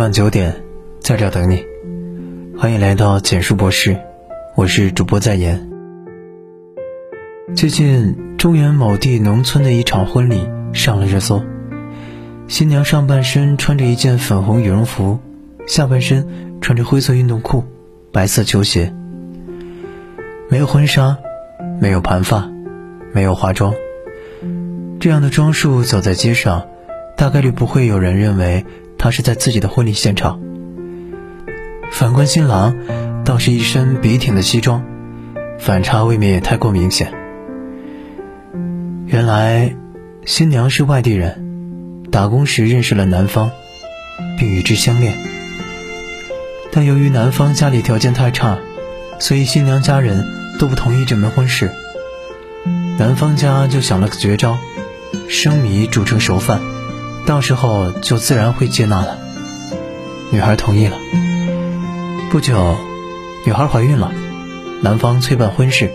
晚九点，在这等你。欢迎来到简述博士，我是主播在言。最近，中原某地农村的一场婚礼上了热搜。新娘上半身穿着一件粉红羽绒服，下半身穿着灰色运动裤、白色球鞋。没有婚纱，没有盘发，没有化妆。这样的装束走在街上，大概率不会有人认为。他是在自己的婚礼现场。反观新郎，倒是一身笔挺的西装，反差未免也太过明显。原来，新娘是外地人，打工时认识了男方，并与之相恋。但由于男方家里条件太差，所以新娘家人都不同意这门婚事。男方家就想了个绝招，生米煮成熟饭。到时候就自然会接纳了。女孩同意了。不久，女孩怀孕了，男方催办婚事，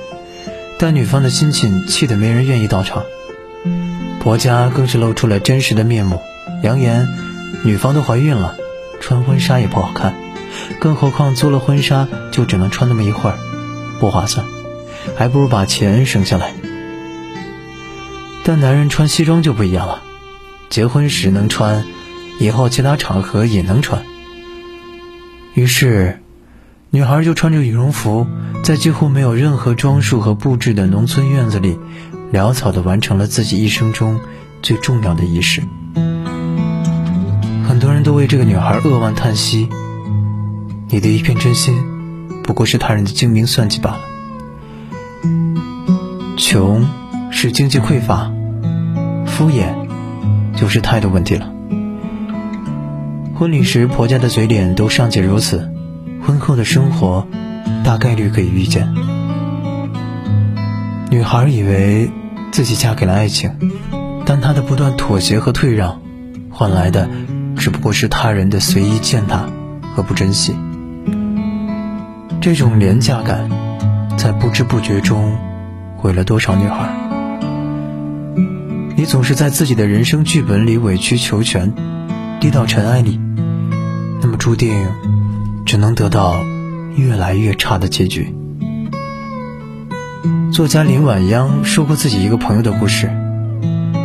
但女方的亲戚气得没人愿意到场。婆家更是露出了真实的面目，扬言女方都怀孕了，穿婚纱也不好看，更何况租了婚纱就只能穿那么一会儿，不划算，还不如把钱省下来。但男人穿西装就不一样了。结婚时能穿，以后其他场合也能穿。于是，女孩就穿着羽绒服，在几乎没有任何装束和布置的农村院子里，潦草地完成了自己一生中最重要的仪式。很多人都为这个女孩扼腕叹息：“你的一片真心，不过是他人的精明算计罢了。”穷是经济匮乏，敷衍。就是态度问题了。婚礼时婆家的嘴脸都尚且如此，婚后的生活大概率可以预见。女孩以为自己嫁给了爱情，但她的不断妥协和退让，换来的只不过是他人的随意践踏和不珍惜。这种廉价感，在不知不觉中毁了多少女孩。总是在自己的人生剧本里委曲求全，低到尘埃里，那么注定只能得到越来越差的结局。作家林晚央说过自己一个朋友的故事：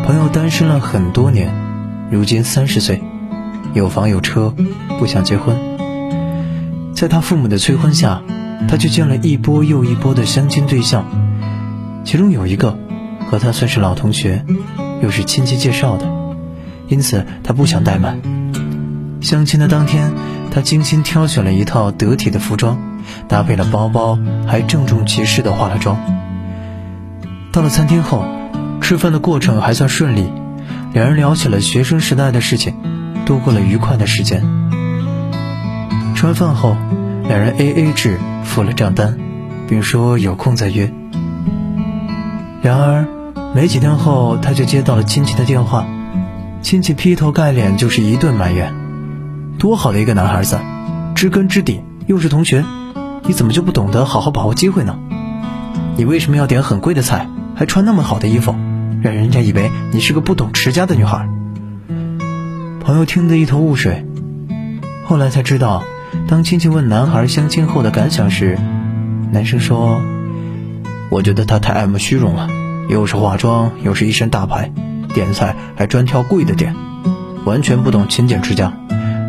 朋友单身了很多年，如今三十岁，有房有车，不想结婚。在他父母的催婚下，他去见了一波又一波的相亲对象，其中有一个和他算是老同学。又是亲戚介绍的，因此他不想怠慢。相亲的当天，他精心挑选了一套得体的服装，搭配了包包，还郑重其事地化了妆。到了餐厅后，吃饭的过程还算顺利，两人聊起了学生时代的事情，度过了愉快的时间。吃完饭后，两人 A A 制付了账单，并说有空再约。然而。没几天后，他就接到了亲戚的电话，亲戚劈头盖脸就是一顿埋怨：“多好的一个男孩子，知根知底，又是同学，你怎么就不懂得好好把握机会呢？你为什么要点很贵的菜，还穿那么好的衣服，让人家以为你是个不懂持家的女孩？”朋友听得一头雾水，后来才知道，当亲戚问男孩相亲后的感想时，男生说：“我觉得他太爱慕虚荣了。”又是化妆，又是一身大牌，点菜还专挑贵的点，完全不懂勤俭持家。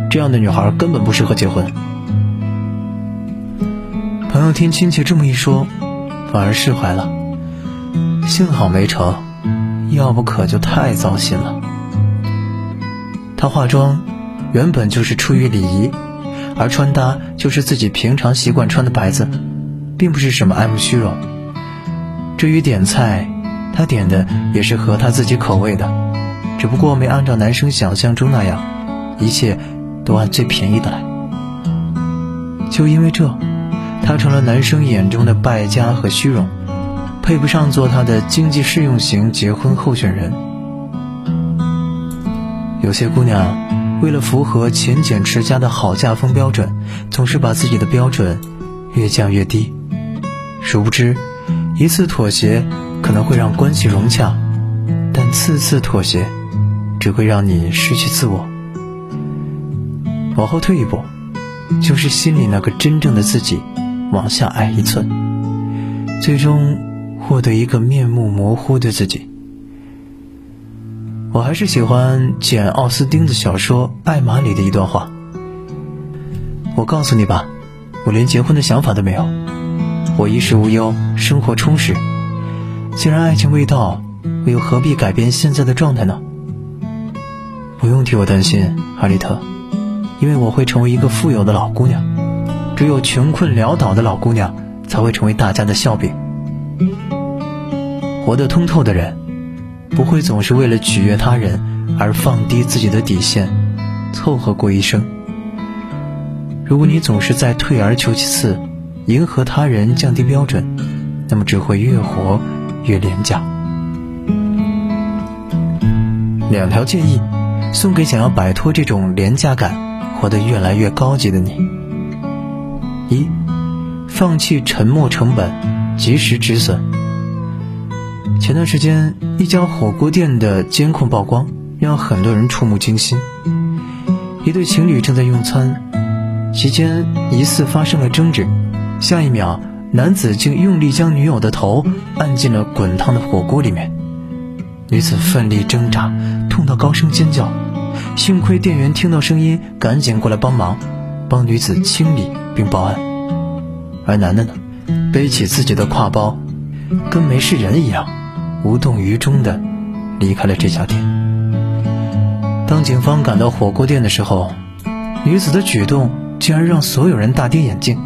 这样的女孩根本不适合结婚。朋友听亲戚这么一说，反而释怀了。幸好没成，要不可就太糟心了。她化妆原本就是出于礼仪，而穿搭就是自己平常习惯穿的白子，并不是什么爱慕虚荣。至于点菜，他点的也是合他自己口味的，只不过没按照男生想象中那样，一切都按最便宜的来。就因为这，他成了男生眼中的败家和虚荣，配不上做他的经济适用型结婚候选人。有些姑娘为了符合勤俭持家的好嫁风标准，总是把自己的标准越降越低，殊不知，一次妥协。可能会让关系融洽，但次次妥协，只会让你失去自我。往后退一步，就是心里那个真正的自己往下矮一寸，最终获得一个面目模糊的自己。我还是喜欢简·奥斯汀的小说《爱玛》里的一段话。我告诉你吧，我连结婚的想法都没有，我衣食无忧，生活充实。既然爱情未到，我又何必改变现在的状态呢？不用替我担心，哈利特，因为我会成为一个富有的老姑娘。只有穷困潦倒的老姑娘才会成为大家的笑柄。活得通透的人。不会总是为了取悦他人而放低自己的底线，凑合过一生。如果你总是在退而求其次，迎合他人，降低标准，那么只会越活越廉价。两条建议，送给想要摆脱这种廉价感、活得越来越高级的你：一，放弃沉没成本，及时止损。前段时间，一家火锅店的监控曝光，让很多人触目惊心。一对情侣正在用餐，期间疑似发生了争执，下一秒，男子竟用力将女友的头按进了滚烫的火锅里面。女子奋力挣扎，痛到高声尖叫。幸亏店员听到声音，赶紧过来帮忙，帮女子清理并报案。而男的呢，背起自己的挎包，跟没事人一样。无动于衷地离开了这家店。当警方赶到火锅店的时候，女子的举动竟然让所有人大跌眼镜。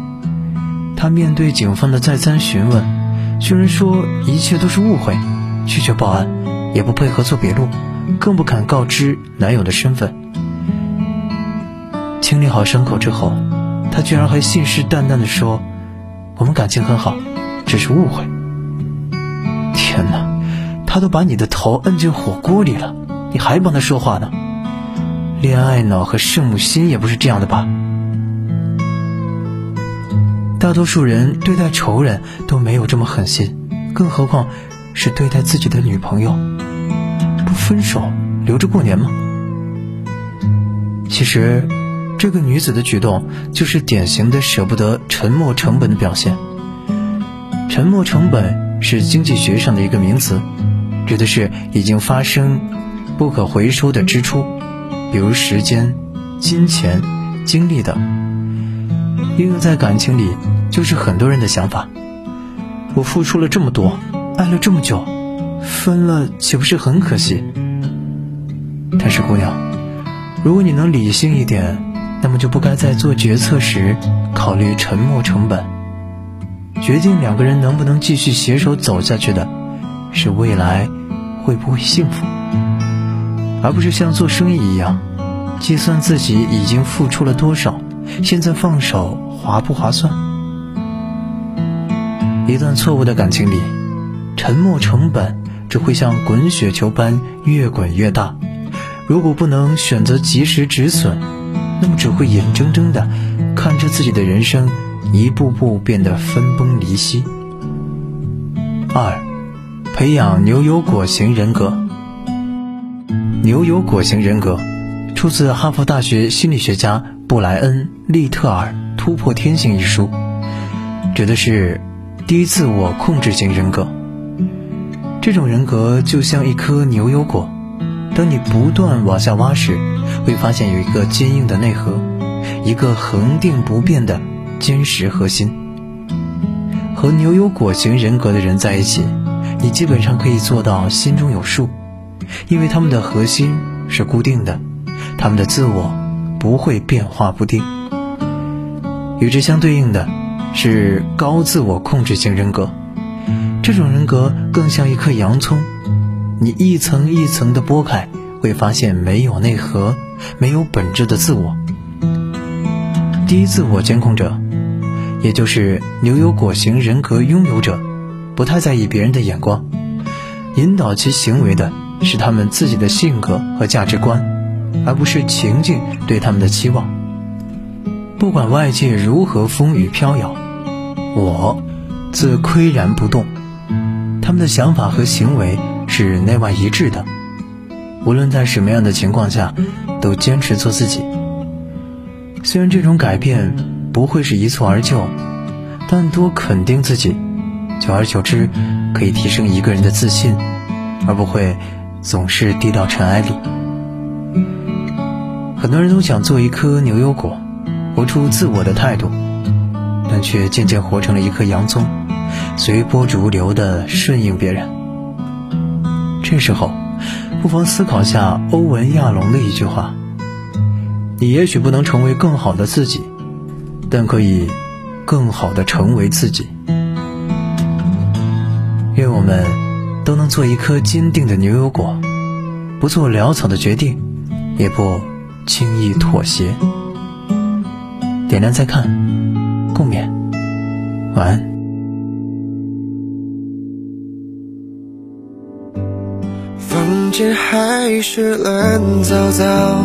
她面对警方的再三询问，居然说一切都是误会，拒绝报案，也不配合做笔录，更不肯告知男友的身份。清理好伤口之后，她居然还信誓旦旦地说：“我们感情很好，只是误会。”天哪！他都把你的头摁进火锅里了，你还帮他说话呢？恋爱脑和圣母心也不是这样的吧？大多数人对待仇人都没有这么狠心，更何况是对待自己的女朋友？不分手留着过年吗？其实，这个女子的举动就是典型的舍不得沉没成本的表现。沉没成本是经济学上的一个名词。指的是已经发生、不可回收的支出，比如时间、金钱、精力等。应用在感情里，就是很多人的想法：我付出了这么多，爱了这么久，分了岂不是很可惜？但是姑娘，如果你能理性一点，那么就不该在做决策时考虑沉没成本。决定两个人能不能继续携手走下去的，是未来。会不会幸福，而不是像做生意一样，计算自己已经付出了多少，现在放手划不划算？一段错误的感情里，沉没成本只会像滚雪球般越滚越大。如果不能选择及时止损，那么只会眼睁睁的看着自己的人生一步步变得分崩离析。二。培养牛油果型人格。牛油果型人格出自哈佛大学心理学家布莱恩·利特尔《突破天性》一书，指的是低自我控制型人格。这种人格就像一颗牛油果，当你不断往下挖时，会发现有一个坚硬的内核，一个恒定不变的坚实核心。和牛油果型人格的人在一起。你基本上可以做到心中有数，因为他们的核心是固定的，他们的自我不会变化不定。与之相对应的，是高自我控制型人格。这种人格更像一颗洋葱，你一层一层的剥开，会发现没有内核、没有本质的自我。低自我监控者，也就是牛油果型人格拥有者。不太在意别人的眼光，引导其行为的是他们自己的性格和价值观，而不是情境对他们的期望。不管外界如何风雨飘摇，我自岿然不动。他们的想法和行为是内外一致的，无论在什么样的情况下，都坚持做自己。虽然这种改变不会是一蹴而就，但多肯定自己，久而久之可以提升一个人的自信，而不会总是低到尘埃里。很多人都想做一颗牛油果，活出自我的态度，但却渐渐活成了一颗洋葱，随波逐流的顺应别人。这时候，不妨思考下欧文亚龙的一句话。你也许不能成为更好的自己，但可以更好的成为自己。愿我们都能做一颗坚定的牛油果，不做潦草的决定，也不轻易妥协。点亮再看，共勉，晚安。房间还是乱糟糟。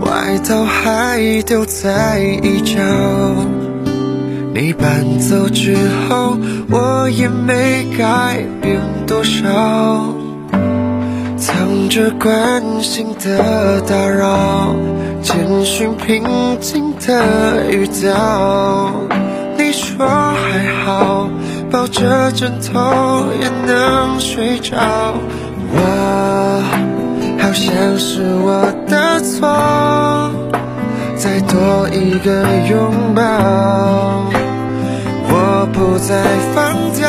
外套还丢在一角，你搬走之后，我也没改变多少。藏着关心的打扰，简讯平静的语调。你说还好，抱着枕头也能睡着。我。好像是我的错，再多一个拥抱，我不再放掉。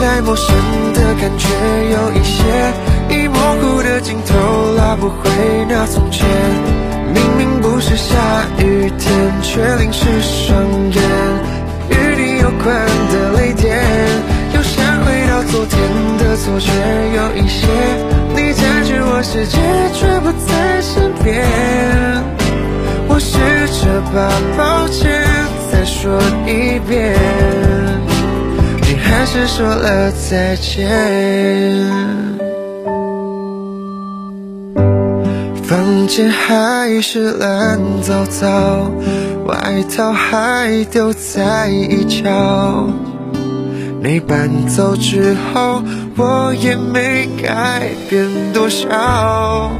太陌生的感觉，有一些已模糊的镜头，拉不回那从前。明明不是下雨天，却淋湿双眼，与你有关的泪点。又想回到昨天的错觉是说了再见。房间还是乱糟糟，外套还丢在一角。你搬走之后，我也没改变多少，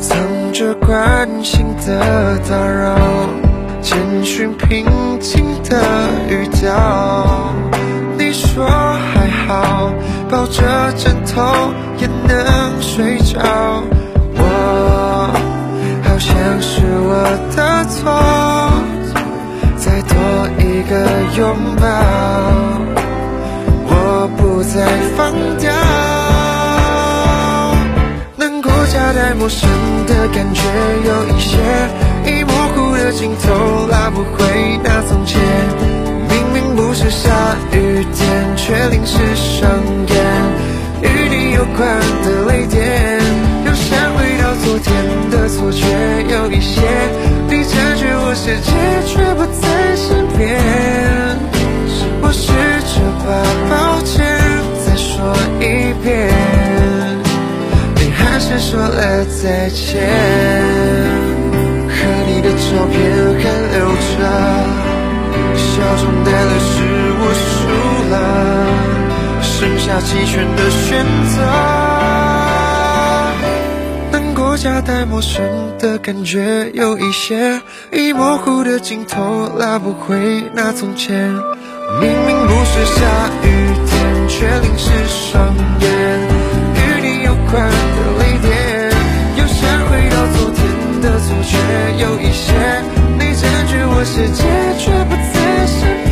藏着关心的打扰，简讯平静的语调。说还好，抱着枕头也能睡着。我好像是我的错，再多一个拥抱。我不再放掉，难过夹带陌生的感觉，有一些已模糊的镜头，拉不回那从前。明明不是下雨却淋湿双眼。与你有关的泪点，又想回到昨天的错觉，有一些你占据我世界，却不在身边。我试着把抱歉再。说一遍，你还是说了再见。和你的照片还留着，笑中带泪下弃权的选择。难过夹带陌生的感觉，有一些已模糊的镜头，拉不回那从前。明明不是下雨天。却淋湿双眼，与你有关的泪点，又想回到昨天的错觉，有一些你占据我世界，却不在身边。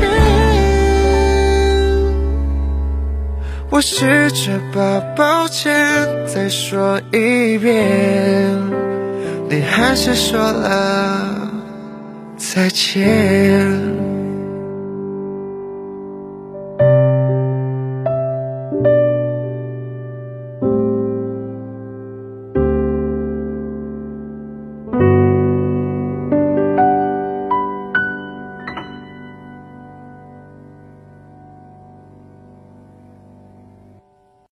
我试着把抱歉再说一遍，你还是说了再见。